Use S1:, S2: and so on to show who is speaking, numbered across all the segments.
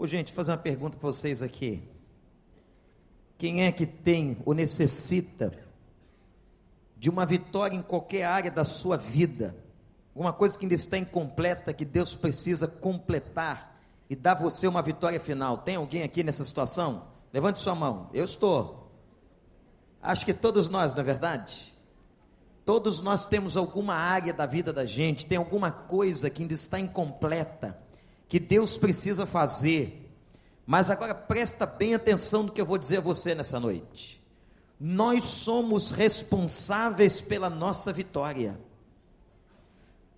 S1: Ô, gente, fazer uma pergunta para vocês aqui. Quem é que tem ou necessita de uma vitória em qualquer área da sua vida? Alguma coisa que ainda está incompleta, que Deus precisa completar e dar você uma vitória final. Tem alguém aqui nessa situação? Levante sua mão. Eu estou. Acho que todos nós, não é verdade? Todos nós temos alguma área da vida da gente, tem alguma coisa que ainda está incompleta, que Deus precisa fazer. Mas agora presta bem atenção no que eu vou dizer a você nessa noite. Nós somos responsáveis pela nossa vitória.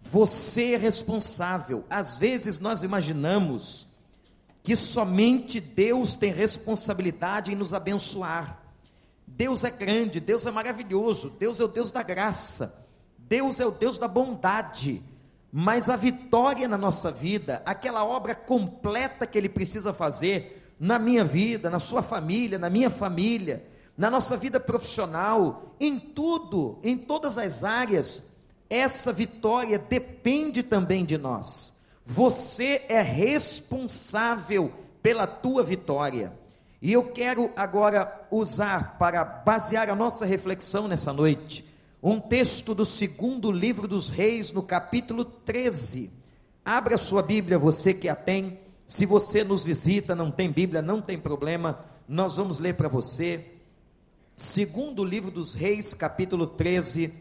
S1: Você é responsável. Às vezes nós imaginamos que somente Deus tem responsabilidade em nos abençoar. Deus é grande, Deus é maravilhoso, Deus é o Deus da graça, Deus é o Deus da bondade. Mas a vitória na nossa vida, aquela obra completa que Ele precisa fazer na minha vida, na sua família, na minha família, na nossa vida profissional, em tudo, em todas as áreas, essa vitória depende também de nós. Você é responsável pela tua vitória. E eu quero agora usar para basear a nossa reflexão nessa noite um texto do segundo livro dos Reis, no capítulo 13. Abra sua Bíblia, você que a tem. Se você nos visita, não tem Bíblia, não tem problema, nós vamos ler para você. Segundo livro dos Reis, capítulo 13,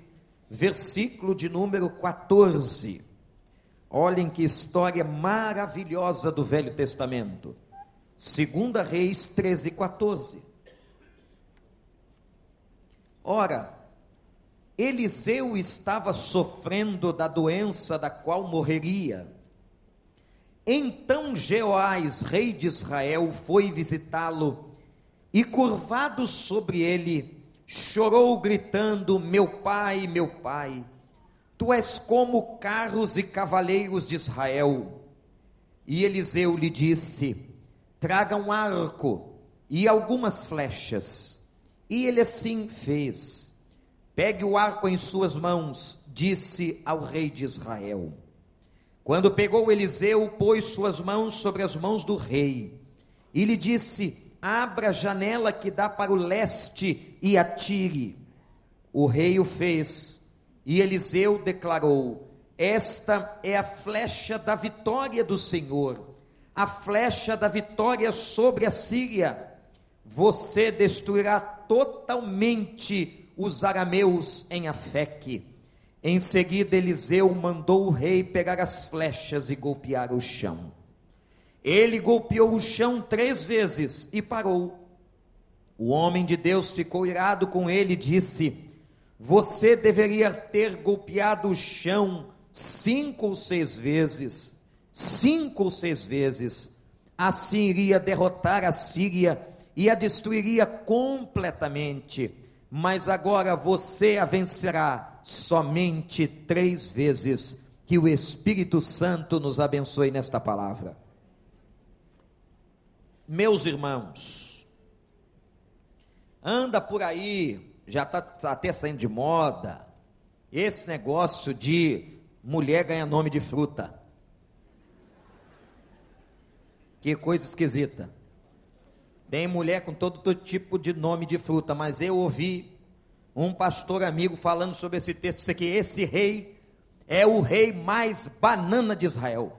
S1: versículo de número 14. Olhem que história maravilhosa do Velho Testamento. Segunda Reis 13, 14. Ora, Eliseu estava sofrendo da doença da qual morreria. Então Jeoás, rei de Israel, foi visitá-lo e, curvado sobre ele, chorou, gritando: Meu pai, meu pai, tu és como carros e cavaleiros de Israel. E Eliseu lhe disse: traga um arco e algumas flechas. E ele assim fez. Pegue o arco em suas mãos, disse ao rei de Israel. Quando pegou Eliseu, pôs suas mãos sobre as mãos do rei e lhe disse: Abra a janela que dá para o leste e atire. O rei o fez e Eliseu declarou: Esta é a flecha da vitória do Senhor a flecha da vitória sobre a Síria. Você destruirá totalmente os arameus em Afeque. Em seguida, Eliseu mandou o rei pegar as flechas e golpear o chão. Ele golpeou o chão três vezes e parou. O homem de Deus ficou irado com ele e disse: Você deveria ter golpeado o chão cinco ou seis vezes cinco ou seis vezes, assim iria derrotar a Síria e a destruiria completamente. Mas agora você a vencerá somente três vezes. Que o Espírito Santo nos abençoe nesta palavra. Meus irmãos, anda por aí, já está tá até saindo de moda, esse negócio de mulher ganha nome de fruta. Que coisa esquisita. Tem mulher com todo, tipo de nome de fruta, mas eu ouvi um pastor amigo falando sobre esse texto, disse que esse rei é o rei mais banana de Israel.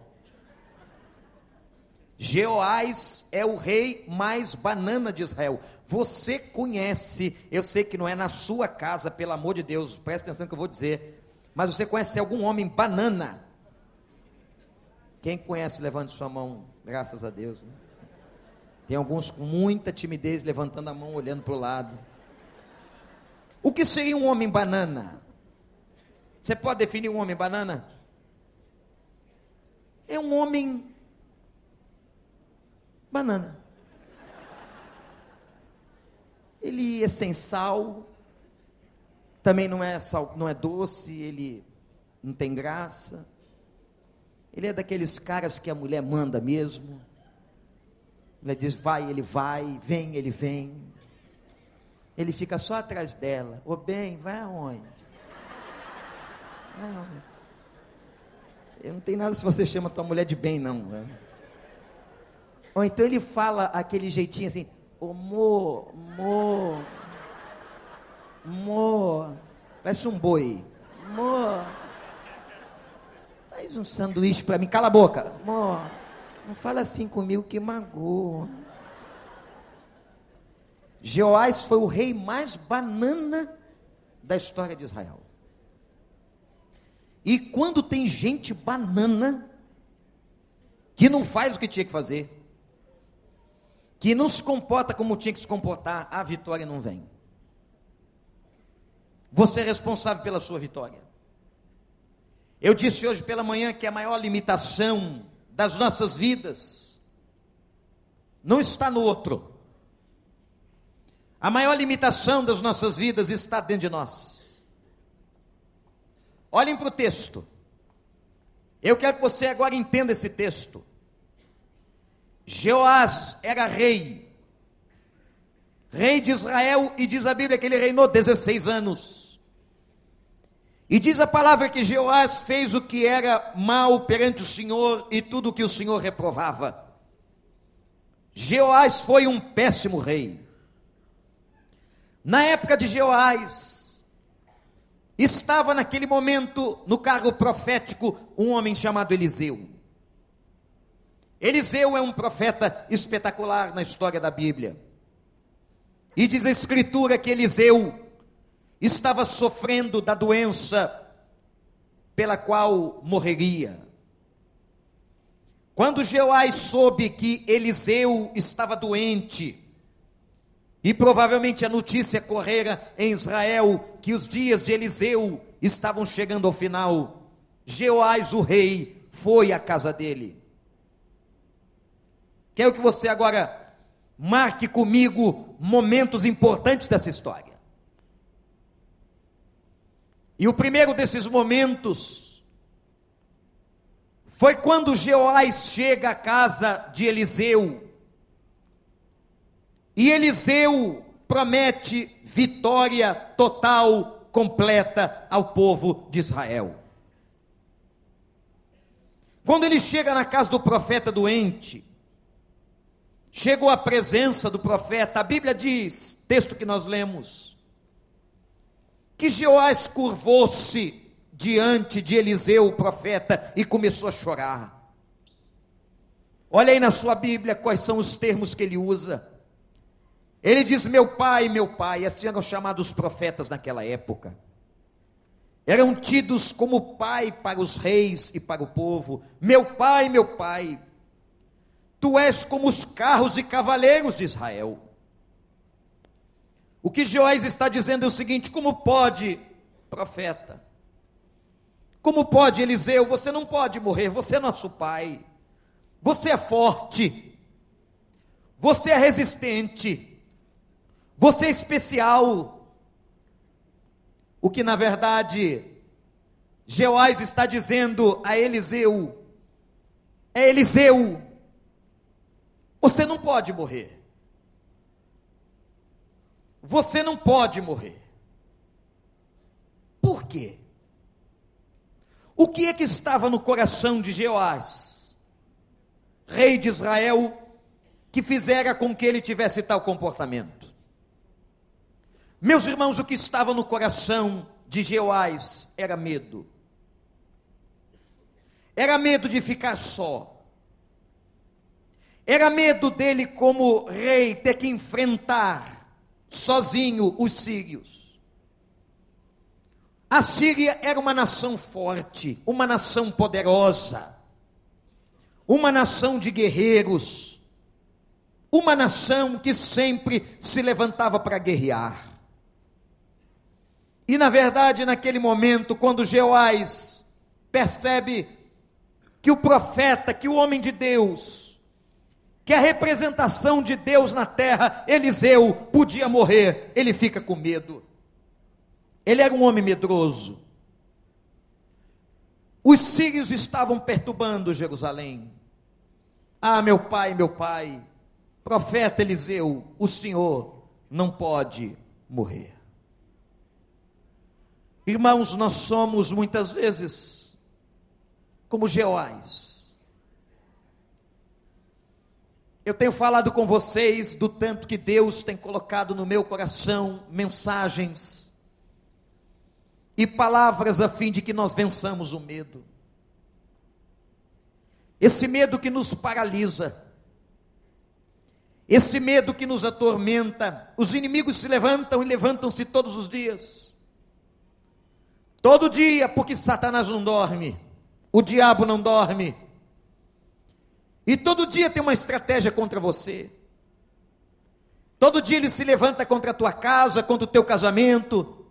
S1: Jeoás é o rei mais banana de Israel. Você conhece, eu sei que não é na sua casa, pelo amor de Deus, presta atenção que eu vou dizer, mas você conhece algum homem banana? Quem conhece, levante sua mão, graças a Deus. Né? Tem alguns com muita timidez levantando a mão, olhando para o lado. O que seria um homem banana? Você pode definir um homem banana? É um homem banana. Ele é sem sal, também não é sal, não é doce, ele não tem graça. Ele é daqueles caras que a mulher manda mesmo. Ela diz, vai, ele vai, vem, ele vem. Ele fica só atrás dela. Ô bem, vai aonde? Eu não tenho nada se você chama tua mulher de bem, não. Né? Ou então ele fala aquele jeitinho assim, ô mo, mo, mo, parece um boi, mo, faz um sanduíche para mim, cala a boca, mo, não fala assim comigo que magoa. Jeoás foi o rei mais banana da história de Israel. E quando tem gente banana, que não faz o que tinha que fazer, que não se comporta como tinha que se comportar, a vitória não vem. Você é responsável pela sua vitória. Eu disse hoje pela manhã que a maior limitação das nossas vidas não está no outro. A maior limitação das nossas vidas está dentro de nós. Olhem para o texto. Eu quero que você agora entenda esse texto. Jeoás era rei, rei de Israel, e diz a Bíblia que ele reinou 16 anos. E diz a palavra que Jeoás fez o que era mal perante o Senhor e tudo o que o Senhor reprovava. Jeoás foi um péssimo rei. Na época de Jeoás, estava naquele momento no cargo profético um homem chamado Eliseu. Eliseu é um profeta espetacular na história da Bíblia. E diz a Escritura que Eliseu estava sofrendo da doença pela qual morreria. Quando Jeoás soube que Eliseu estava doente, e provavelmente a notícia correra em Israel que os dias de Eliseu estavam chegando ao final. Jeoás, o rei, foi à casa dele. Quero que você agora marque comigo momentos importantes dessa história. E o primeiro desses momentos foi quando Jeoás chega à casa de Eliseu e Eliseu promete vitória total, completa ao povo de Israel. Quando ele chega na casa do profeta doente, chegou à presença do profeta, a Bíblia diz, texto que nós lemos, que Jeoás curvou-se diante de Eliseu, o profeta, e começou a chorar. Olha aí na sua Bíblia quais são os termos que ele usa. Ele diz: Meu pai, meu pai, assim eram chamados os profetas naquela época. Eram tidos como pai para os reis e para o povo. Meu pai, meu pai, tu és como os carros e cavaleiros de Israel. O que Joás está dizendo é o seguinte: como pode, profeta? Como pode, Eliseu? Você não pode morrer, você é nosso pai. Você é forte. Você é resistente. Você é especial. O que na verdade Jeoás está dizendo a Eliseu é Eliseu, você não pode morrer. Você não pode morrer. Por quê? O que é que estava no coração de Jeoás, rei de Israel, que fizera com que ele tivesse tal comportamento? Meus irmãos, o que estava no coração de Jeoás era medo. Era medo de ficar só. Era medo dele, como rei, ter que enfrentar sozinho os sírios. A Síria era uma nação forte, uma nação poderosa, uma nação de guerreiros, uma nação que sempre se levantava para guerrear. E na verdade, naquele momento, quando Jeoás percebe que o profeta, que o homem de Deus, que a representação de Deus na terra, Eliseu, podia morrer, ele fica com medo. Ele era um homem medroso. Os sírios estavam perturbando Jerusalém. Ah, meu pai, meu pai, profeta Eliseu, o senhor não pode morrer. Irmãos, nós somos muitas vezes como Jeoás. Eu tenho falado com vocês do tanto que Deus tem colocado no meu coração mensagens e palavras a fim de que nós vençamos o medo. Esse medo que nos paralisa, esse medo que nos atormenta, os inimigos se levantam e levantam-se todos os dias. Todo dia, porque Satanás não dorme, o diabo não dorme. E todo dia tem uma estratégia contra você. Todo dia ele se levanta contra a tua casa, contra o teu casamento.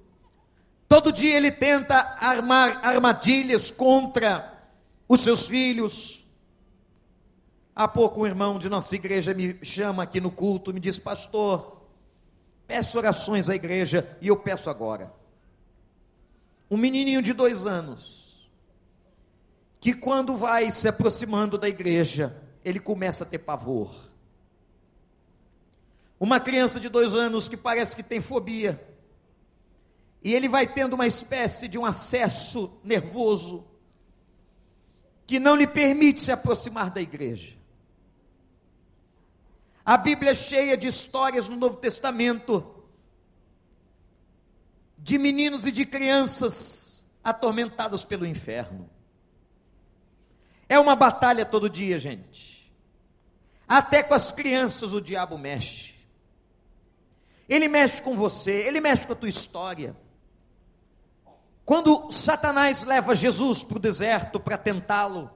S1: Todo dia ele tenta armar armadilhas contra os seus filhos. Há pouco um irmão de nossa igreja me chama aqui no culto, me diz, pastor, peço orações à igreja e eu peço agora. Um menininho de dois anos, que quando vai se aproximando da igreja, ele começa a ter pavor. Uma criança de dois anos que parece que tem fobia, e ele vai tendo uma espécie de um acesso nervoso, que não lhe permite se aproximar da igreja. A Bíblia é cheia de histórias no Novo Testamento de meninos e de crianças atormentados pelo inferno. É uma batalha todo dia, gente. Até com as crianças o diabo mexe. Ele mexe com você, ele mexe com a tua história. Quando Satanás leva Jesus para o deserto para tentá-lo,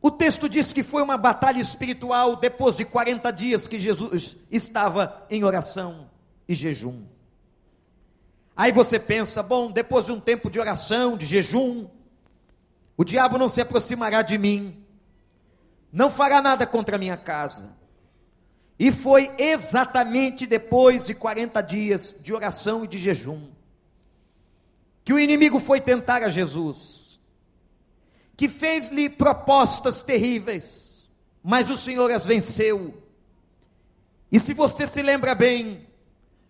S1: o texto diz que foi uma batalha espiritual depois de 40 dias que Jesus estava em oração e jejum. Aí você pensa, bom, depois de um tempo de oração, de jejum, o diabo não se aproximará de mim, não fará nada contra a minha casa. E foi exatamente depois de 40 dias de oração e de jejum que o inimigo foi tentar a Jesus que fez-lhe propostas terríveis, mas o Senhor as venceu. E se você se lembra bem,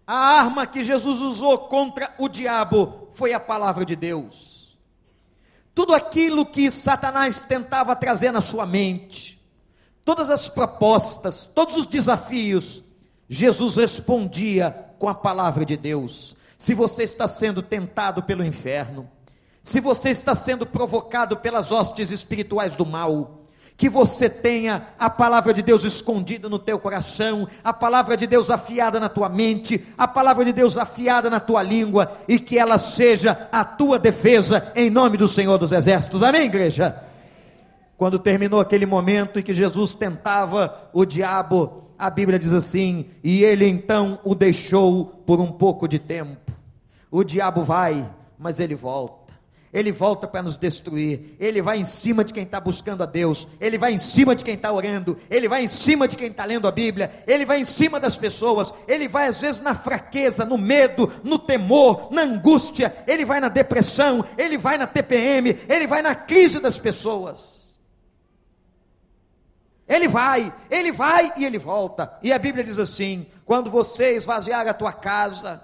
S1: a arma que Jesus usou contra o diabo foi a palavra de Deus. Tudo aquilo que Satanás tentava trazer na sua mente, todas as propostas, todos os desafios, Jesus respondia com a palavra de Deus. Se você está sendo tentado pelo inferno, se você está sendo provocado pelas hostes espirituais do mal, que você tenha a palavra de Deus escondida no teu coração, a palavra de Deus afiada na tua mente, a palavra de Deus afiada na tua língua e que ela seja a tua defesa em nome do Senhor dos Exércitos. Amém, igreja? Quando terminou aquele momento em que Jesus tentava o diabo, a Bíblia diz assim: e ele então o deixou por um pouco de tempo. O diabo vai, mas ele volta. Ele volta para nos destruir. Ele vai em cima de quem está buscando a Deus. Ele vai em cima de quem está orando. Ele vai em cima de quem está lendo a Bíblia. Ele vai em cima das pessoas. Ele vai às vezes na fraqueza, no medo, no temor, na angústia. Ele vai na depressão. Ele vai na TPM. Ele vai na crise das pessoas. Ele vai, ele vai e ele volta. E a Bíblia diz assim: quando você esvaziar a tua casa,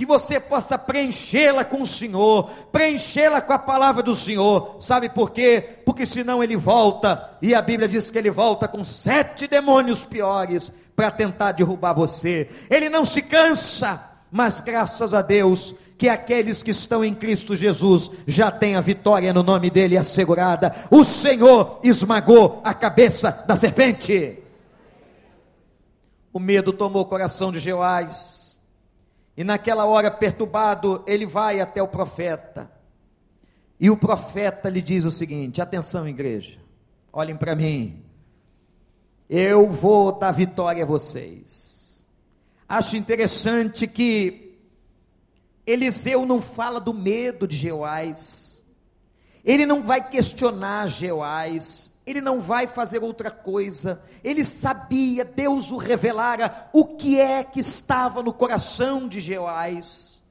S1: que você possa preenchê-la com o Senhor, preenchê-la com a palavra do Senhor. Sabe por quê? Porque senão ele volta, e a Bíblia diz que ele volta com sete demônios piores para tentar derrubar você. Ele não se cansa, mas graças a Deus que aqueles que estão em Cristo Jesus já têm a vitória no nome dele assegurada. O Senhor esmagou a cabeça da serpente. O medo tomou o coração de Jeoás e naquela hora, perturbado, ele vai até o profeta. E o profeta lhe diz o seguinte: atenção, igreja, olhem para mim. Eu vou dar vitória a vocês. Acho interessante que Eliseu não fala do medo de Jeoás. Ele não vai questionar Jeoás ele não vai fazer outra coisa. Ele sabia, Deus o revelara o que é que estava no coração de Jeoás.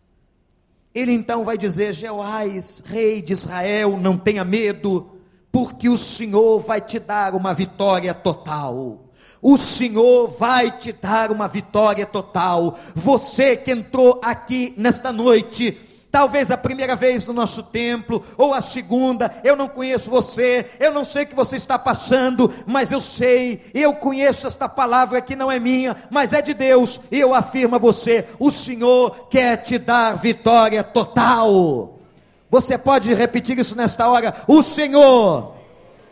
S1: Ele então vai dizer: Jeoás, rei de Israel, não tenha medo, porque o Senhor vai te dar uma vitória total. O Senhor vai te dar uma vitória total. Você que entrou aqui nesta noite, Talvez a primeira vez no nosso templo, ou a segunda, eu não conheço você, eu não sei o que você está passando, mas eu sei, eu conheço esta palavra que não é minha, mas é de Deus, e eu afirmo a você: o Senhor quer te dar vitória total. Você pode repetir isso nesta hora: o Senhor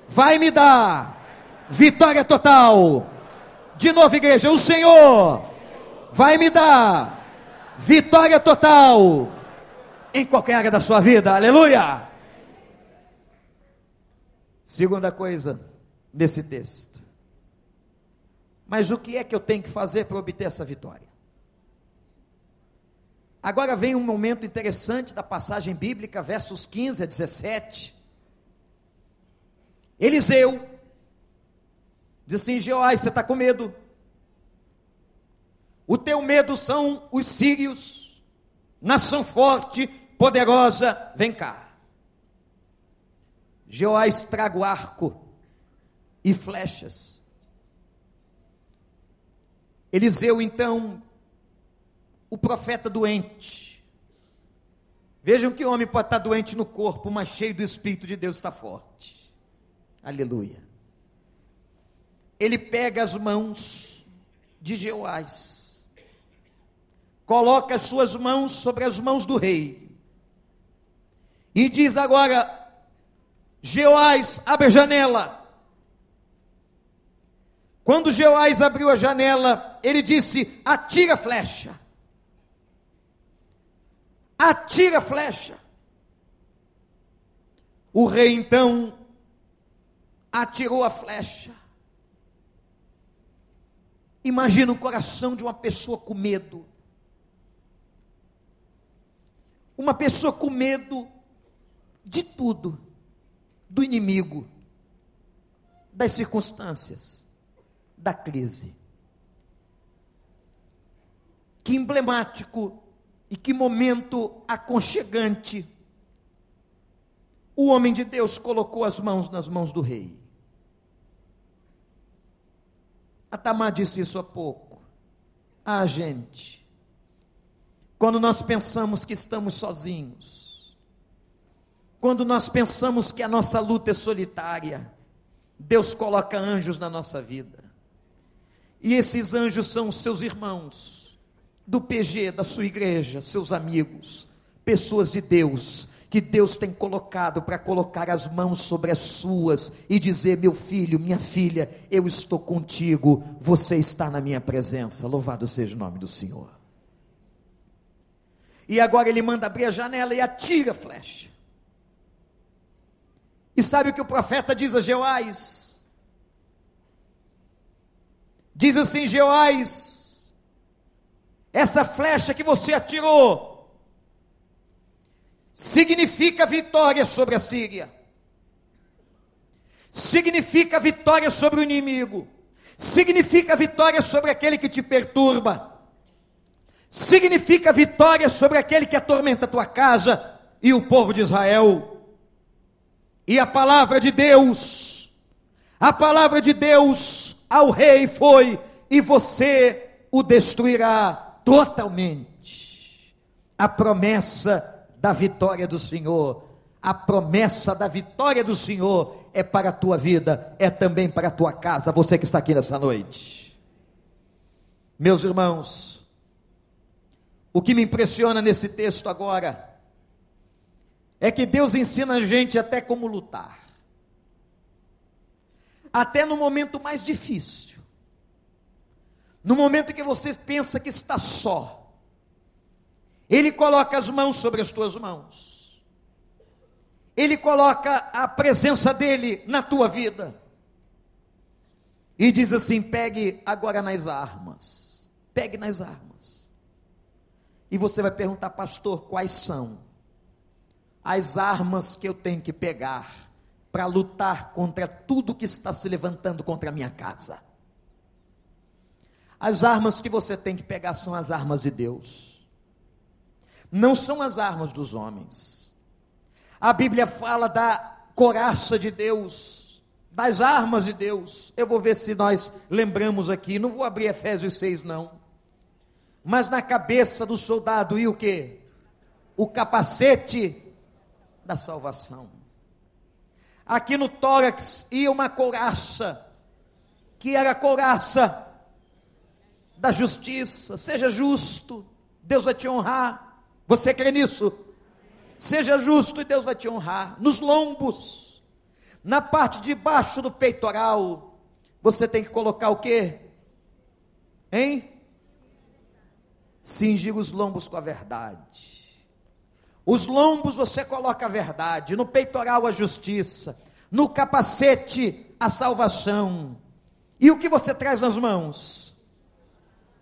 S1: vai me dar vitória total. De novo, igreja, o Senhor vai me dar vitória total em qualquer área da sua vida, aleluia. Segunda coisa desse texto. Mas o que é que eu tenho que fazer para obter essa vitória? Agora vem um momento interessante da passagem bíblica, versos 15 a 17. Eliseu diz assim: Jeoás, você está com medo? O teu medo são os sírios, nação forte, poderosa, vem cá. Jeoás traga o arco e flechas. Eliseu, então, o profeta doente. Vejam que homem pode estar doente no corpo, mas cheio do Espírito de Deus está forte. Aleluia. Ele pega as mãos de Jeoás, coloca as suas mãos sobre as mãos do rei, e diz agora: Jeoás, abre a janela. Quando Jeoás abriu a janela, ele disse: Atira a flecha. Atira a flecha. O rei então atirou a flecha. Imagina o coração de uma pessoa com medo. Uma pessoa com medo de tudo, do inimigo, das circunstâncias, da crise. Que emblemático e que momento aconchegante o homem de Deus colocou as mãos nas mãos do rei. A Tamar disse isso há pouco. Ah, gente, quando nós pensamos que estamos sozinhos, quando nós pensamos que a nossa luta é solitária, Deus coloca anjos na nossa vida. E esses anjos são os seus irmãos, do PG, da sua igreja, seus amigos, pessoas de Deus, que Deus tem colocado para colocar as mãos sobre as suas e dizer: meu filho, minha filha, eu estou contigo, você está na minha presença. Louvado seja o nome do Senhor. E agora ele manda abrir a janela e atira a flecha. E sabe o que o profeta diz a Jeoás? Diz assim: Jeoás, essa flecha que você atirou significa vitória sobre a Síria, significa vitória sobre o inimigo, significa vitória sobre aquele que te perturba, significa vitória sobre aquele que atormenta a tua casa e o povo de Israel. E a palavra de Deus, a palavra de Deus ao rei foi: e você o destruirá totalmente. A promessa da vitória do Senhor, a promessa da vitória do Senhor é para a tua vida, é também para a tua casa, você que está aqui nessa noite. Meus irmãos, o que me impressiona nesse texto agora é que Deus ensina a gente até como lutar. Até no momento mais difícil. No momento que você pensa que está só. Ele coloca as mãos sobre as tuas mãos. Ele coloca a presença dele na tua vida. E diz assim: pegue agora nas armas. Pegue nas armas. E você vai perguntar, pastor, quais são? As armas que eu tenho que pegar para lutar contra tudo que está se levantando contra a minha casa. As armas que você tem que pegar são as armas de Deus, não são as armas dos homens. A Bíblia fala da coraça de Deus, das armas de Deus. Eu vou ver se nós lembramos aqui, não vou abrir Efésios 6 não. Mas na cabeça do soldado e o que? o capacete da salvação. Aqui no tórax ia uma couraça, que era a couraça da justiça. Seja justo, Deus vai te honrar. Você crê nisso? Seja justo e Deus vai te honrar. Nos lombos, na parte de baixo do peitoral, você tem que colocar o quê? Hein? Cingir os lombos com a verdade. Os lombos você coloca a verdade, no peitoral a justiça, no capacete a salvação. E o que você traz nas mãos?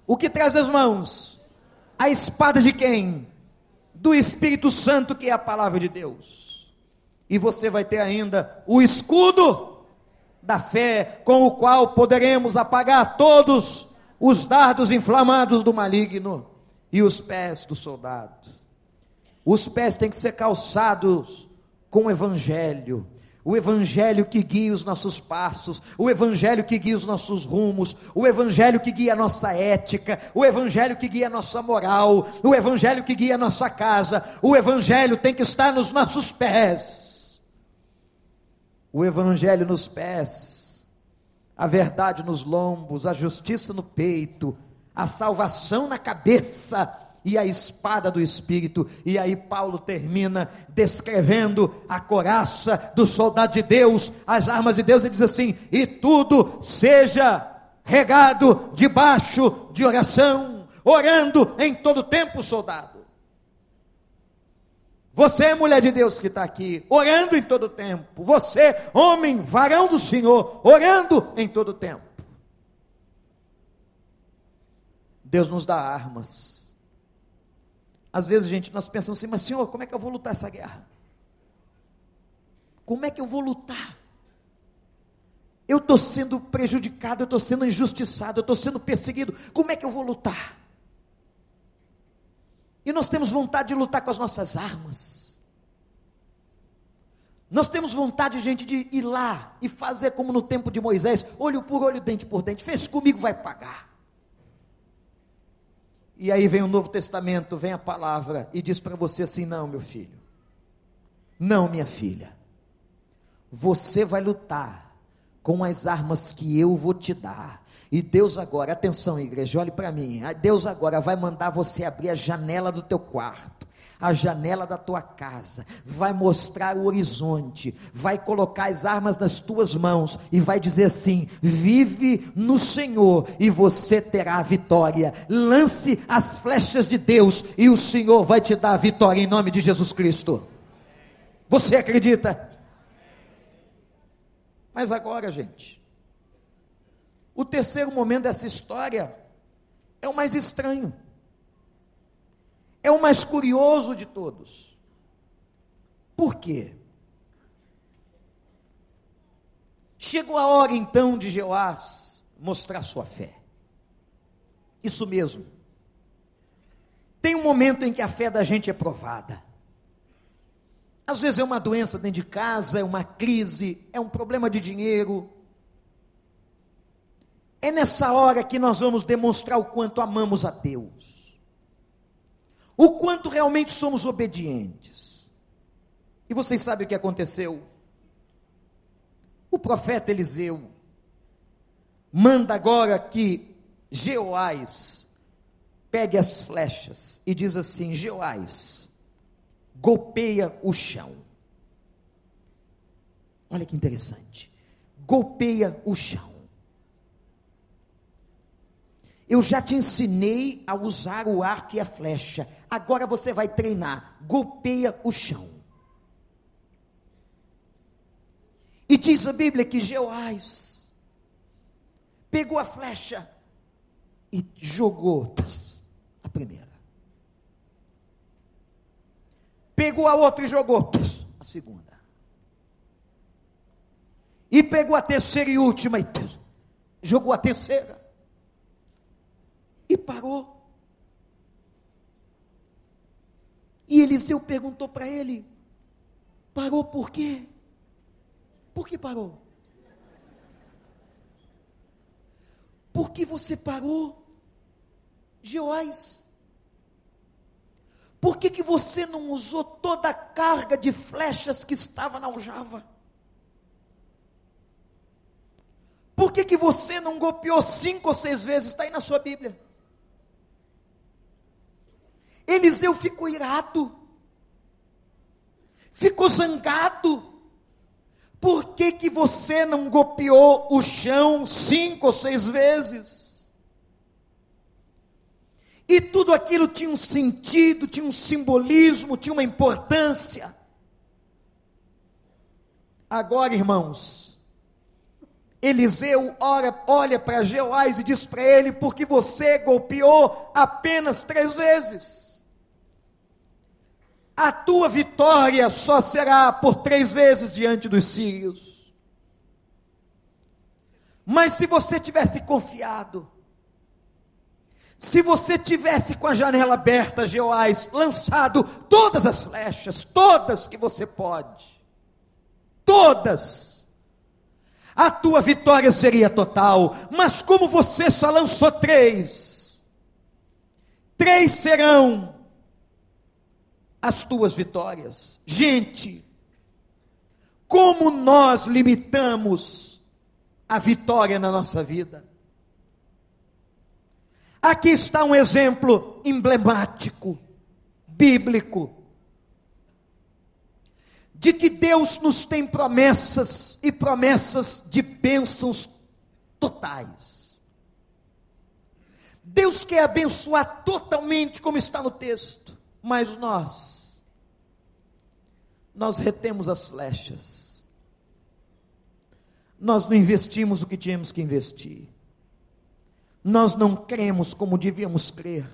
S1: O que traz nas mãos? A espada de quem? Do Espírito Santo, que é a palavra de Deus. E você vai ter ainda o escudo da fé, com o qual poderemos apagar todos os dardos inflamados do maligno e os pés do soldado. Os pés têm que ser calçados com o evangelho o Evangelho que guia os nossos passos, o Evangelho que guia os nossos rumos, o Evangelho que guia a nossa ética, o Evangelho que guia a nossa moral, o Evangelho que guia a nossa casa, o Evangelho tem que estar nos nossos pés. O Evangelho nos pés, a verdade nos lombos, a justiça no peito, a salvação na cabeça e a espada do Espírito. E aí Paulo termina descrevendo a coraça do soldado de Deus, as armas de Deus, e diz assim: e tudo seja regado debaixo de oração, orando em todo tempo, soldado. Você, é mulher de Deus que está aqui, orando em todo tempo. Você, homem, varão do Senhor, orando em todo tempo. Deus nos dá armas às vezes, gente, nós pensamos assim, mas Senhor, como é que eu vou lutar essa guerra? Como é que eu vou lutar? Eu estou sendo prejudicado, eu estou sendo injustiçado, eu estou sendo perseguido. Como é que eu vou lutar? E nós temos vontade de lutar com as nossas armas. Nós temos vontade, gente, de ir lá e fazer como no tempo de Moisés, olho por olho, dente por dente. Fez comigo, vai pagar. E aí vem o Novo Testamento, vem a palavra e diz para você assim: não, meu filho, não, minha filha, você vai lutar com as armas que eu vou te dar. E Deus agora, atenção igreja, olhe para mim. Deus agora vai mandar você abrir a janela do teu quarto a janela da tua casa, vai mostrar o horizonte, vai colocar as armas nas tuas mãos e vai dizer assim: vive no Senhor e você terá a vitória. Lance as flechas de Deus e o Senhor vai te dar a vitória em nome de Jesus Cristo. Você acredita? Mas agora, gente, o terceiro momento dessa história é o mais estranho é o mais curioso de todos. Por quê? Chegou a hora então de Jeoás mostrar sua fé. Isso mesmo. Tem um momento em que a fé da gente é provada. Às vezes é uma doença dentro de casa, é uma crise, é um problema de dinheiro. É nessa hora que nós vamos demonstrar o quanto amamos a Deus o quanto realmente somos obedientes. E vocês sabem o que aconteceu? O profeta Eliseu manda agora que Jeoás pegue as flechas e diz assim: Jeoás, golpeia o chão. Olha que interessante. Golpeia o chão. Eu já te ensinei a usar o arco e a flecha. Agora você vai treinar. Golpeia o chão. E diz a Bíblia que Jeoás pegou a flecha e jogou a primeira. Pegou a outra e jogou a segunda. E pegou a terceira e última e jogou a terceira parou. E Eliseu perguntou para ele: parou por quê? Por que parou? Por que você parou, Joás? por que, que você não usou toda a carga de flechas que estava na aljava? Por que, que você não golpeou cinco ou seis vezes? Está aí na sua Bíblia. Eliseu ficou irado, ficou zangado. Por que, que você não golpeou o chão cinco ou seis vezes? E tudo aquilo tinha um sentido, tinha um simbolismo, tinha uma importância. Agora, irmãos, Eliseu ora, olha para Jeoás e diz para ele: porque você golpeou apenas três vezes a tua vitória só será por três vezes diante dos sírios. Mas se você tivesse confiado, se você tivesse com a janela aberta, Jeoás, lançado todas as flechas, todas que você pode, todas, a tua vitória seria total. Mas como você só lançou três, três serão as tuas vitórias. Gente, como nós limitamos a vitória na nossa vida? Aqui está um exemplo emblemático, bíblico, de que Deus nos tem promessas e promessas de bênçãos totais. Deus quer abençoar totalmente, como está no texto, mas nós nós retemos as flechas. Nós não investimos o que tínhamos que investir. Nós não cremos como devíamos crer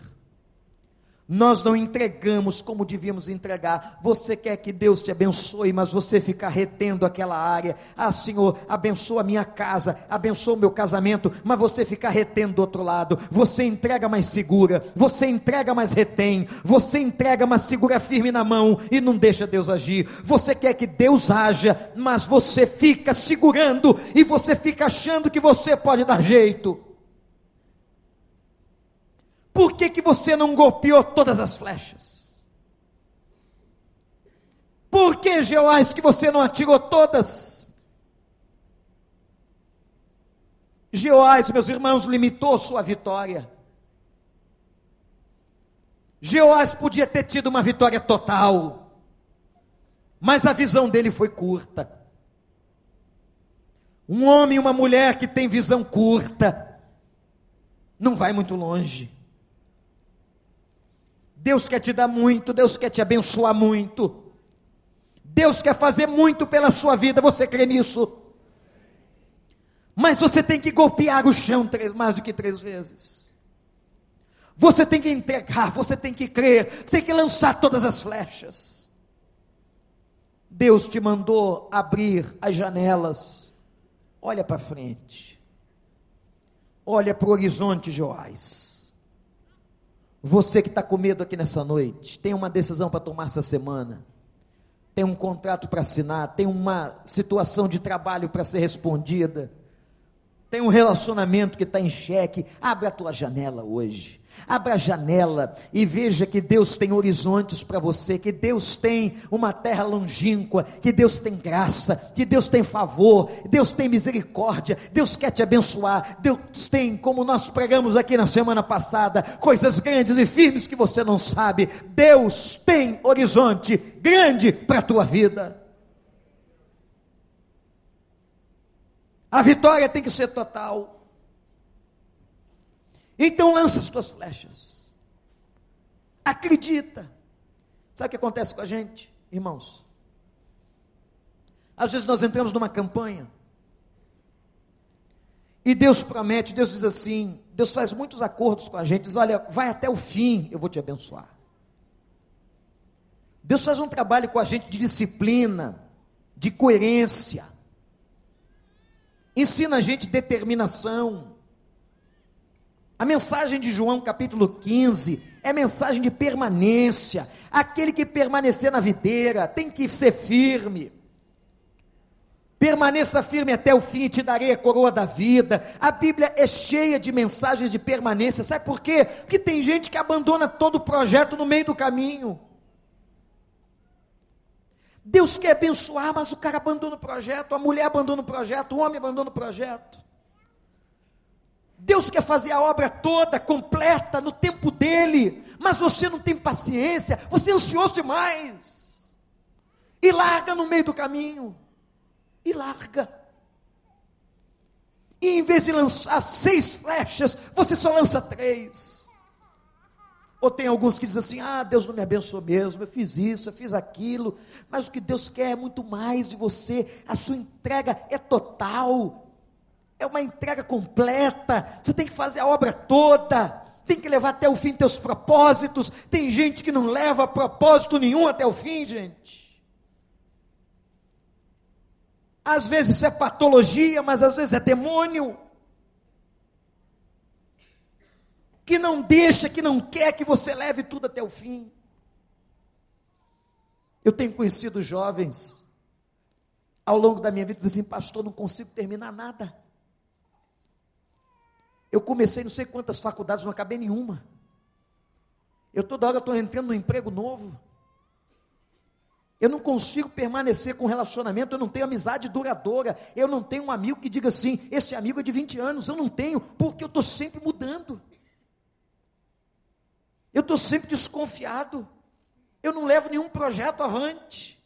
S1: nós não entregamos como devíamos entregar. Você quer que Deus te abençoe, mas você fica retendo aquela área. Ah, Senhor, abençoa a minha casa, abençoa o meu casamento, mas você fica retendo do outro lado. Você entrega, mas segura. Você entrega, mas retém. Você entrega, mas segura firme na mão e não deixa Deus agir. Você quer que Deus haja, mas você fica segurando e você fica achando que você pode dar jeito. Por que, que você não golpeou todas as flechas? Por que, Jeoás, que você não atirou todas? Jeoás, meus irmãos, limitou sua vitória. Jeoás podia ter tido uma vitória total, mas a visão dele foi curta. Um homem e uma mulher que tem visão curta, não vai muito longe. Deus quer te dar muito, Deus quer te abençoar muito. Deus quer fazer muito pela sua vida, você crê nisso? Mas você tem que golpear o chão três, mais do que três vezes. Você tem que entregar, você tem que crer, você tem que lançar todas as flechas. Deus te mandou abrir as janelas. Olha para frente. Olha para o horizonte, Joás. Você que está com medo aqui nessa noite, tem uma decisão para tomar essa semana, tem um contrato para assinar, tem uma situação de trabalho para ser respondida, tem um relacionamento que está em xeque, abre a tua janela hoje. Abra a janela e veja que Deus tem horizontes para você, que Deus tem uma terra longínqua, que Deus tem graça, que Deus tem favor, Deus tem misericórdia, Deus quer te abençoar, Deus tem, como nós pregamos aqui na semana passada, coisas grandes e firmes que você não sabe. Deus tem horizonte grande para a tua vida. A vitória tem que ser total. Então lança as tuas flechas. Acredita. Sabe o que acontece com a gente, irmãos? Às vezes nós entramos numa campanha e Deus promete, Deus diz assim, Deus faz muitos acordos com a gente, diz: olha, vai até o fim, eu vou te abençoar. Deus faz um trabalho com a gente de disciplina, de coerência, ensina a gente determinação, a mensagem de João, capítulo 15, é mensagem de permanência. Aquele que permanecer na videira tem que ser firme. Permaneça firme até o fim e te darei a coroa da vida. A Bíblia é cheia de mensagens de permanência. Sabe por quê? Porque tem gente que abandona todo o projeto no meio do caminho. Deus quer abençoar, mas o cara abandona o projeto, a mulher abandona o projeto, o homem abandona o projeto. Deus quer fazer a obra toda, completa, no tempo dele, mas você não tem paciência, você é ansioso demais. E larga no meio do caminho e larga. E em vez de lançar seis flechas, você só lança três. Ou tem alguns que dizem assim: ah, Deus não me abençoou mesmo, eu fiz isso, eu fiz aquilo, mas o que Deus quer é muito mais de você, a sua entrega é total, é uma entrega completa, você tem que fazer a obra toda, tem que levar até o fim teus propósitos. Tem gente que não leva propósito nenhum até o fim, gente. Às vezes é patologia, mas às vezes é demônio. Que não deixa, que não quer que você leve tudo até o fim. Eu tenho conhecido jovens ao longo da minha vida dizem assim, pastor, não consigo terminar nada. Eu comecei não sei quantas faculdades, não acabei nenhuma. Eu toda hora estou entrando no emprego novo. Eu não consigo permanecer com relacionamento, eu não tenho amizade duradoura, eu não tenho um amigo que diga assim, esse amigo é de 20 anos, eu não tenho, porque eu estou sempre mudando. Eu estou sempre desconfiado. Eu não levo nenhum projeto avante.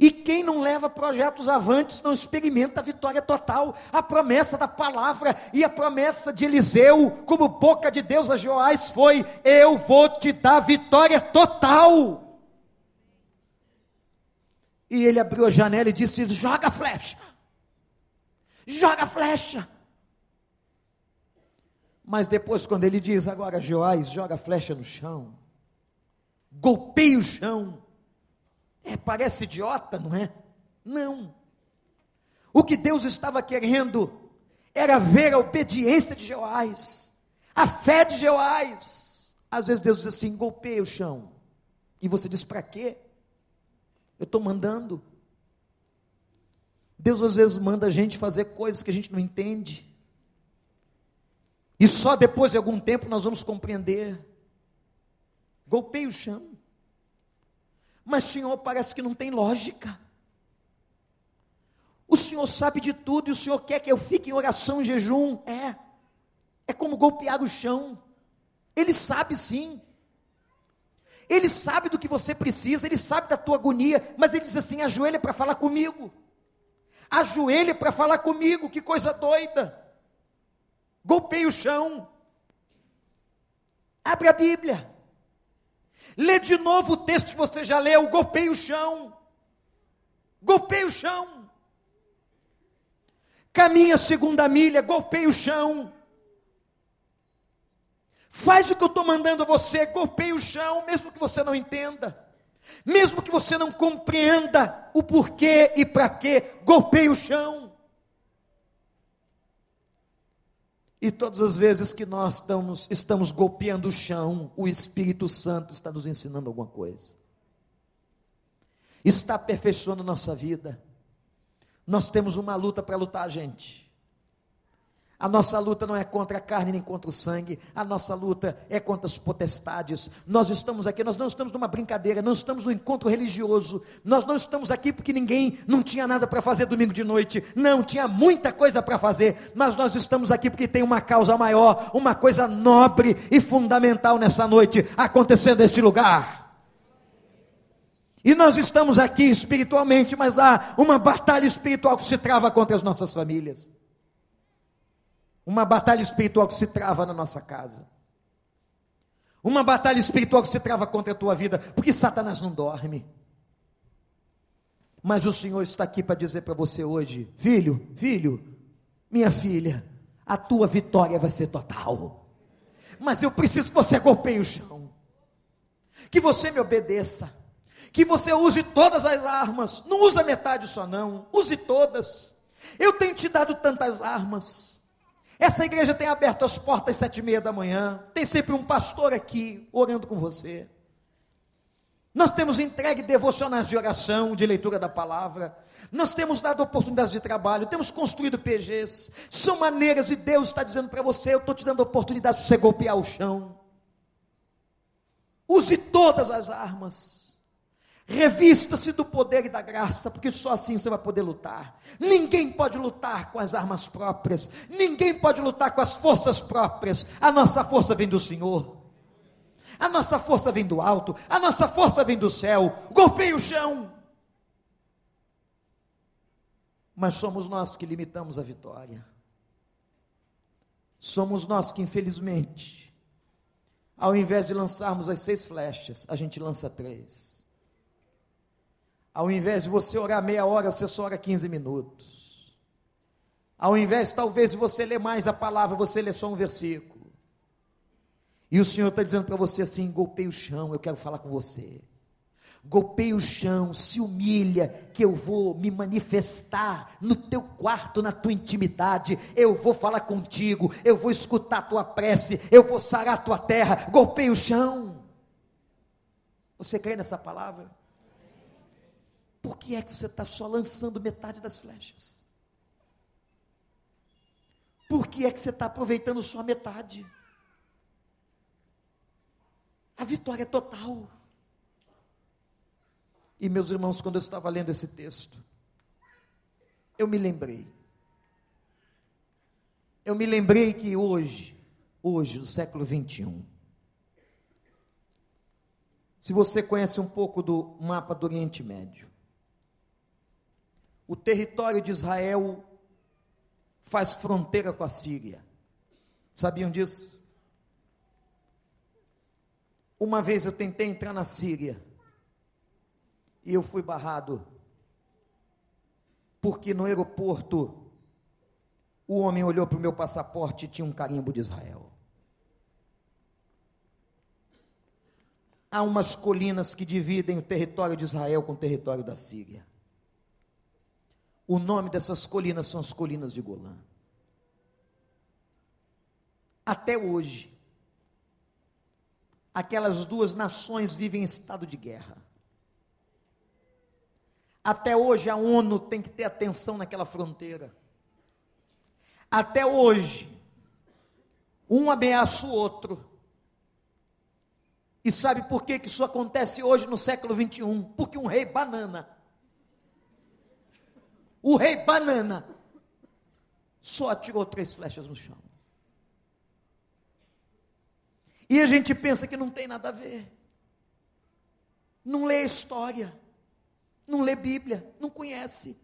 S1: E quem não leva projetos avantes não experimenta a vitória total. A promessa da palavra e a promessa de Eliseu, como boca de Deus a Joás, foi: Eu vou te dar vitória total. E ele abriu a janela e disse: Joga a flecha, joga a flecha. Mas depois, quando ele diz agora, Joás, joga a flecha no chão, golpeia o chão. É, parece idiota, não é? Não. O que Deus estava querendo era ver a obediência de Joás, a fé de Joás. Às vezes Deus diz assim: golpeia o chão. E você diz: para quê? Eu estou mandando. Deus às vezes manda a gente fazer coisas que a gente não entende. E só depois de algum tempo nós vamos compreender. Golpeie o chão. Mas, Senhor, parece que não tem lógica. O Senhor sabe de tudo e o Senhor quer que eu fique em oração, em jejum. É. É como golpear o chão. Ele sabe sim. Ele sabe do que você precisa, ele sabe da tua agonia, mas ele diz assim: ajoelha para falar comigo. Ajoelha para falar comigo, que coisa doida. Golpeie o chão. Abre a Bíblia. Lê de novo o texto que você já leu, golpeie o chão. Golpeie o chão. Caminha a segunda milha, golpeie o chão. Faz o que eu estou mandando a você, golpeie o chão, mesmo que você não entenda, mesmo que você não compreenda o porquê e para quê, golpeie o chão. E todas as vezes que nós estamos, estamos golpeando o chão, o Espírito Santo está nos ensinando alguma coisa. Está aperfeiçoando nossa vida. Nós temos uma luta para lutar, gente. A nossa luta não é contra a carne nem contra o sangue, a nossa luta é contra as potestades. Nós estamos aqui, nós não estamos numa brincadeira, não estamos no encontro religioso, nós não estamos aqui porque ninguém não tinha nada para fazer domingo de noite, não, tinha muita coisa para fazer, mas nós estamos aqui porque tem uma causa maior, uma coisa nobre e fundamental nessa noite acontecendo neste lugar. E nós estamos aqui espiritualmente, mas há uma batalha espiritual que se trava contra as nossas famílias uma batalha espiritual que se trava na nossa casa. Uma batalha espiritual que se trava contra a tua vida, porque Satanás não dorme. Mas o Senhor está aqui para dizer para você hoje: filho, filho, minha filha, a tua vitória vai ser total. Mas eu preciso que você golpeie o chão, que você me obedeça, que você use todas as armas, não usa metade só não, use todas. Eu tenho te dado tantas armas. Essa igreja tem aberto as portas às sete e meia da manhã. Tem sempre um pastor aqui orando com você. Nós temos entregue devocionais de oração, de leitura da palavra. Nós temos dado oportunidades de trabalho, temos construído PGs. São maneiras e Deus está dizendo para você: eu estou te dando oportunidade de você golpear o chão. Use todas as armas. Revista-se do poder e da graça, porque só assim você vai poder lutar. Ninguém pode lutar com as armas próprias, ninguém pode lutar com as forças próprias. A nossa força vem do Senhor. A nossa força vem do alto, a nossa força vem do céu. Golpeie o chão. Mas somos nós que limitamos a vitória. Somos nós que, infelizmente, ao invés de lançarmos as seis flechas, a gente lança três. Ao invés de você orar meia hora, você só ora 15 minutos. Ao invés, talvez, de você ler mais a palavra, você lê só um versículo. E o Senhor está dizendo para você assim: golpeie o chão, eu quero falar com você. Golpeie o chão, se humilha, que eu vou me manifestar no teu quarto, na tua intimidade. Eu vou falar contigo, eu vou escutar a tua prece, eu vou sarar a tua terra. Golpeie o chão. Você crê nessa palavra? Por que é que você está só lançando metade das flechas? Por que é que você está aproveitando só metade? A vitória é total. E meus irmãos, quando eu estava lendo esse texto, eu me lembrei. Eu me lembrei que hoje, hoje, no século 21, se você conhece um pouco do mapa do Oriente Médio, o território de Israel faz fronteira com a Síria. Sabiam disso? Uma vez eu tentei entrar na Síria e eu fui barrado, porque no aeroporto o homem olhou para o meu passaporte e tinha um carimbo de Israel. Há umas colinas que dividem o território de Israel com o território da Síria. O nome dessas colinas são as colinas de Golã. Até hoje, aquelas duas nações vivem em estado de guerra. Até hoje a ONU tem que ter atenção naquela fronteira. Até hoje, um ameaça o outro. E sabe por que, isso acontece hoje no século 21? Porque um rei banana, o rei banana, só atirou três flechas no chão. E a gente pensa que não tem nada a ver. Não lê história, não lê Bíblia, não conhece.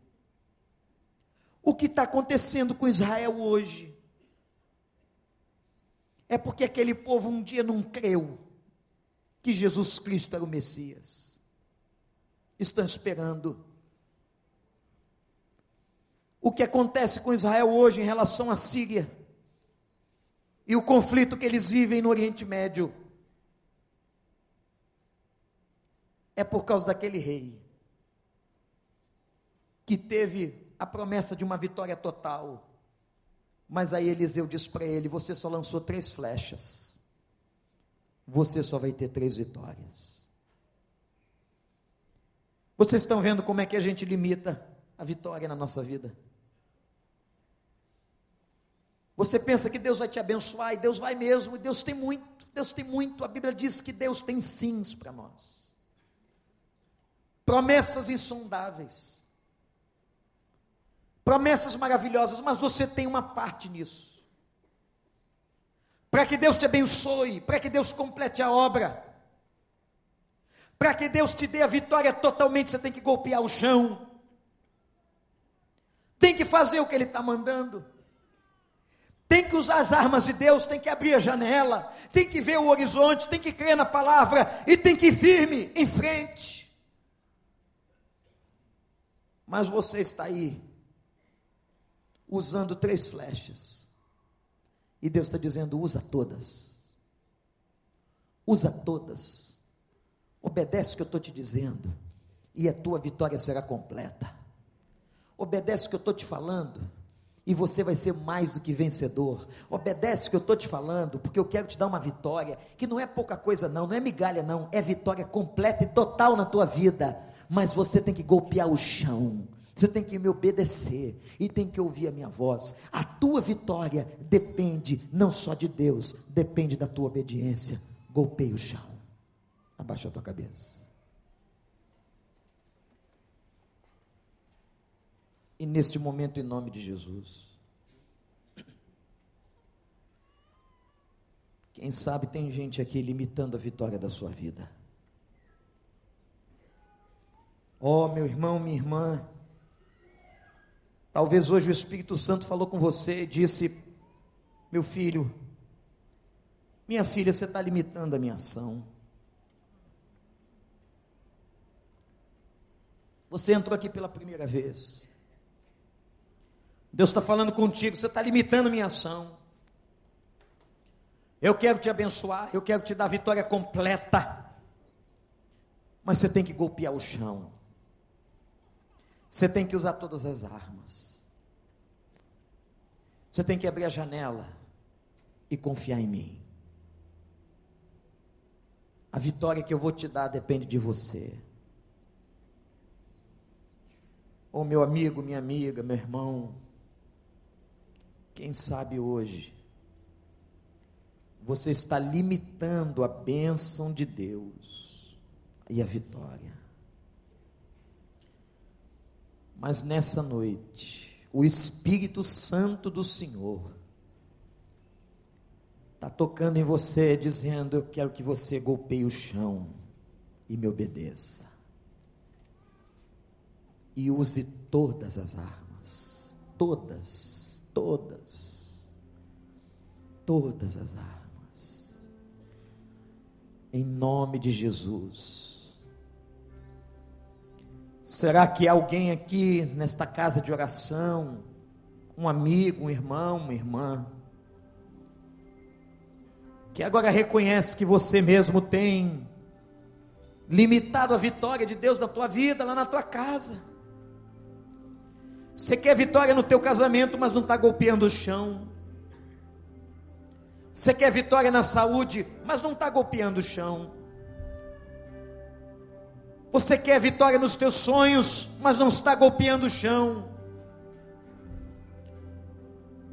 S1: O que está acontecendo com Israel hoje é porque aquele povo um dia não creu que Jesus Cristo era o Messias. Estão esperando. O que acontece com Israel hoje em relação à Síria e o conflito que eles vivem no Oriente Médio é por causa daquele rei que teve a promessa de uma vitória total. Mas aí Eliseu diz para ele: Você só lançou três flechas, você só vai ter três vitórias. Vocês estão vendo como é que a gente limita a vitória na nossa vida? Você pensa que Deus vai te abençoar e Deus vai mesmo, e Deus tem muito, Deus tem muito. A Bíblia diz que Deus tem sims para nós. Promessas insondáveis. Promessas maravilhosas, mas você tem uma parte nisso. Para que Deus te abençoe, para que Deus complete a obra. Para que Deus te dê a vitória totalmente, você tem que golpear o chão. Tem que fazer o que Ele está mandando tem que usar as armas de Deus, tem que abrir a janela, tem que ver o horizonte, tem que crer na palavra e tem que ir firme em frente. Mas você está aí, usando três flechas, e Deus está dizendo: usa todas, usa todas, obedece o que eu estou te dizendo, e a tua vitória será completa. Obedece o que eu estou te falando e você vai ser mais do que vencedor. Obedece o que eu estou te falando, porque eu quero te dar uma vitória, que não é pouca coisa, não, não é migalha, não, é vitória completa e total na tua vida. Mas você tem que golpear o chão, você tem que me obedecer e tem que ouvir a minha voz. A tua vitória depende não só de Deus, depende da tua obediência. Golpeie o chão, abaixa a tua cabeça. E neste momento, em nome de Jesus. Quem sabe tem gente aqui limitando a vitória da sua vida. Oh, meu irmão, minha irmã. Talvez hoje o Espírito Santo falou com você e disse: Meu filho, minha filha, você está limitando a minha ação. Você entrou aqui pela primeira vez. Deus está falando contigo, você está limitando minha ação. Eu quero te abençoar, eu quero te dar vitória completa. Mas você tem que golpear o chão. Você tem que usar todas as armas. Você tem que abrir a janela e confiar em mim. A vitória que eu vou te dar depende de você. Ô oh, meu amigo, minha amiga, meu irmão, quem sabe hoje você está limitando a bênção de Deus e a vitória. Mas nessa noite, o Espírito Santo do Senhor está tocando em você, dizendo: Eu quero que você golpeie o chão e me obedeça. E use todas as armas, todas todas, todas as armas, em nome de Jesus. Será que alguém aqui nesta casa de oração, um amigo, um irmão, uma irmã, que agora reconhece que você mesmo tem limitado a vitória de Deus na tua vida, lá na tua casa? Você quer vitória no teu casamento, mas não está golpeando o chão. Você quer vitória na saúde, mas não está golpeando o chão. Você quer vitória nos teus sonhos, mas não está golpeando o chão.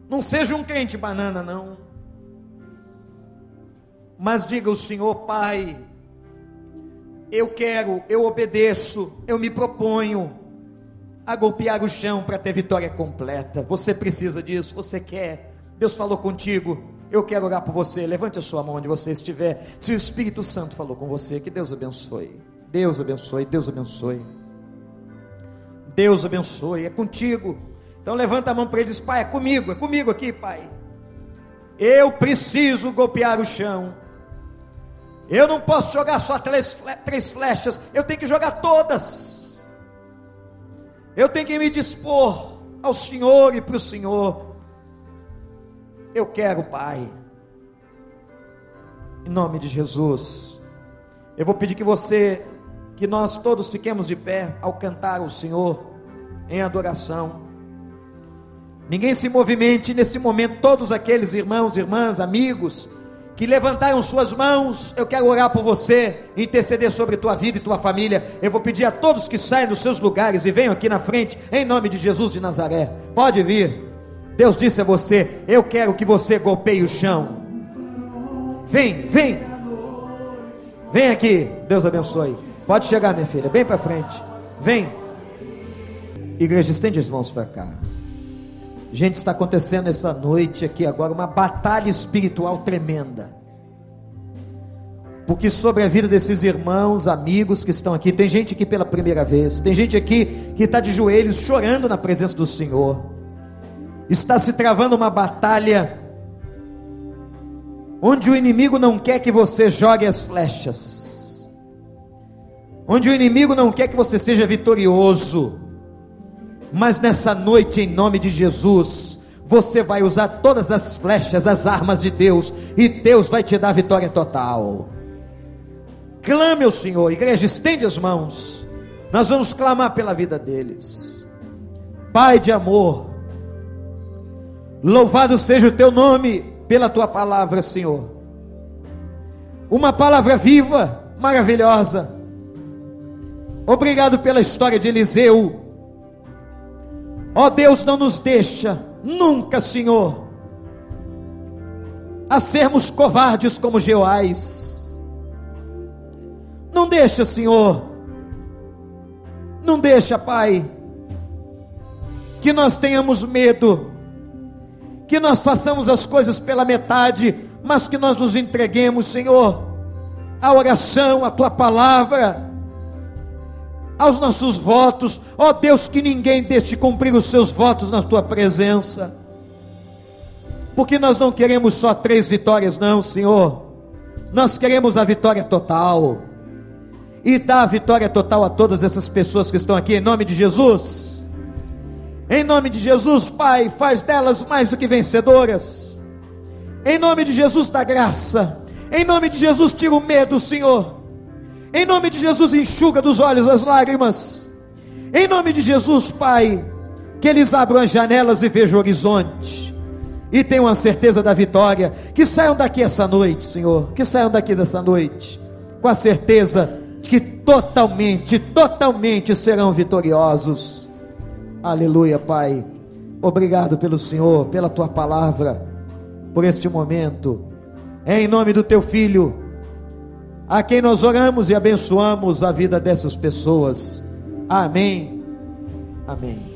S1: Não seja um crente banana, não. Mas diga ao Senhor, Pai, eu quero, eu obedeço, eu me proponho a golpear o chão para ter vitória completa. Você precisa disso, você quer. Deus falou contigo. Eu quero orar por você. Levante a sua mão onde você estiver. Se o Espírito Santo falou com você, que Deus abençoe. Deus abençoe, Deus abençoe. Deus abençoe, é contigo. Então levanta a mão para ele e diz: Pai, é comigo, é comigo aqui, Pai. Eu preciso golpear o chão. Eu não posso jogar só três, três flechas, eu tenho que jogar todas. Eu tenho que me dispor ao Senhor e para o Senhor. Eu quero, Pai. Em nome de Jesus. Eu vou pedir que você, que nós todos fiquemos de pé ao cantar o Senhor em adoração. Ninguém se movimente nesse momento, todos aqueles irmãos, irmãs, amigos, que levantaram suas mãos, eu quero orar por você, interceder sobre tua vida e tua família. Eu vou pedir a todos que saiam dos seus lugares e venham aqui na frente, em nome de Jesus de Nazaré. Pode vir. Deus disse a você: Eu quero que você golpeie o chão. Vem, vem. Vem aqui. Deus abençoe. Pode chegar, minha filha, bem para frente. Vem. Igreja, estende as mãos para cá. Gente, está acontecendo essa noite aqui agora uma batalha espiritual tremenda. Porque sobre a vida desses irmãos, amigos que estão aqui, tem gente aqui pela primeira vez, tem gente aqui que está de joelhos chorando na presença do Senhor. Está se travando uma batalha onde o inimigo não quer que você jogue as flechas, onde o inimigo não quer que você seja vitorioso, mas nessa noite, em nome de Jesus, você vai usar todas as flechas, as armas de Deus, e Deus vai te dar vitória total. Clame ao Senhor, igreja, estende as mãos. Nós vamos clamar pela vida deles. Pai de amor, Louvado seja o teu nome pela tua palavra, Senhor. Uma palavra viva, maravilhosa. Obrigado pela história de Eliseu. Ó Deus, não nos deixa nunca, Senhor, a sermos covardes como Jeoás. Não deixa, Senhor. Não deixa, Pai, que nós tenhamos medo que nós façamos as coisas pela metade, mas que nós nos entreguemos, Senhor, à oração, à tua palavra, aos nossos votos, ó oh Deus, que ninguém deixe cumprir os seus votos na tua presença, porque nós não queremos só três vitórias, não, Senhor, nós queremos a vitória total, e dá a vitória total a todas essas pessoas que estão aqui, em nome de Jesus. Em nome de Jesus, Pai, faz delas mais do que vencedoras. Em nome de Jesus, dá graça. Em nome de Jesus, tira o medo, Senhor. Em nome de Jesus, enxuga dos olhos as lágrimas. Em nome de Jesus, Pai, que eles abram as janelas e vejam o horizonte. E tenham a certeza da vitória. Que saiam daqui essa noite, Senhor. Que saiam daqui essa noite. Com a certeza de que totalmente, totalmente serão vitoriosos Aleluia, Pai. Obrigado pelo Senhor, pela tua palavra, por este momento. É em nome do teu filho, a quem nós oramos e abençoamos a vida dessas pessoas. Amém. Amém.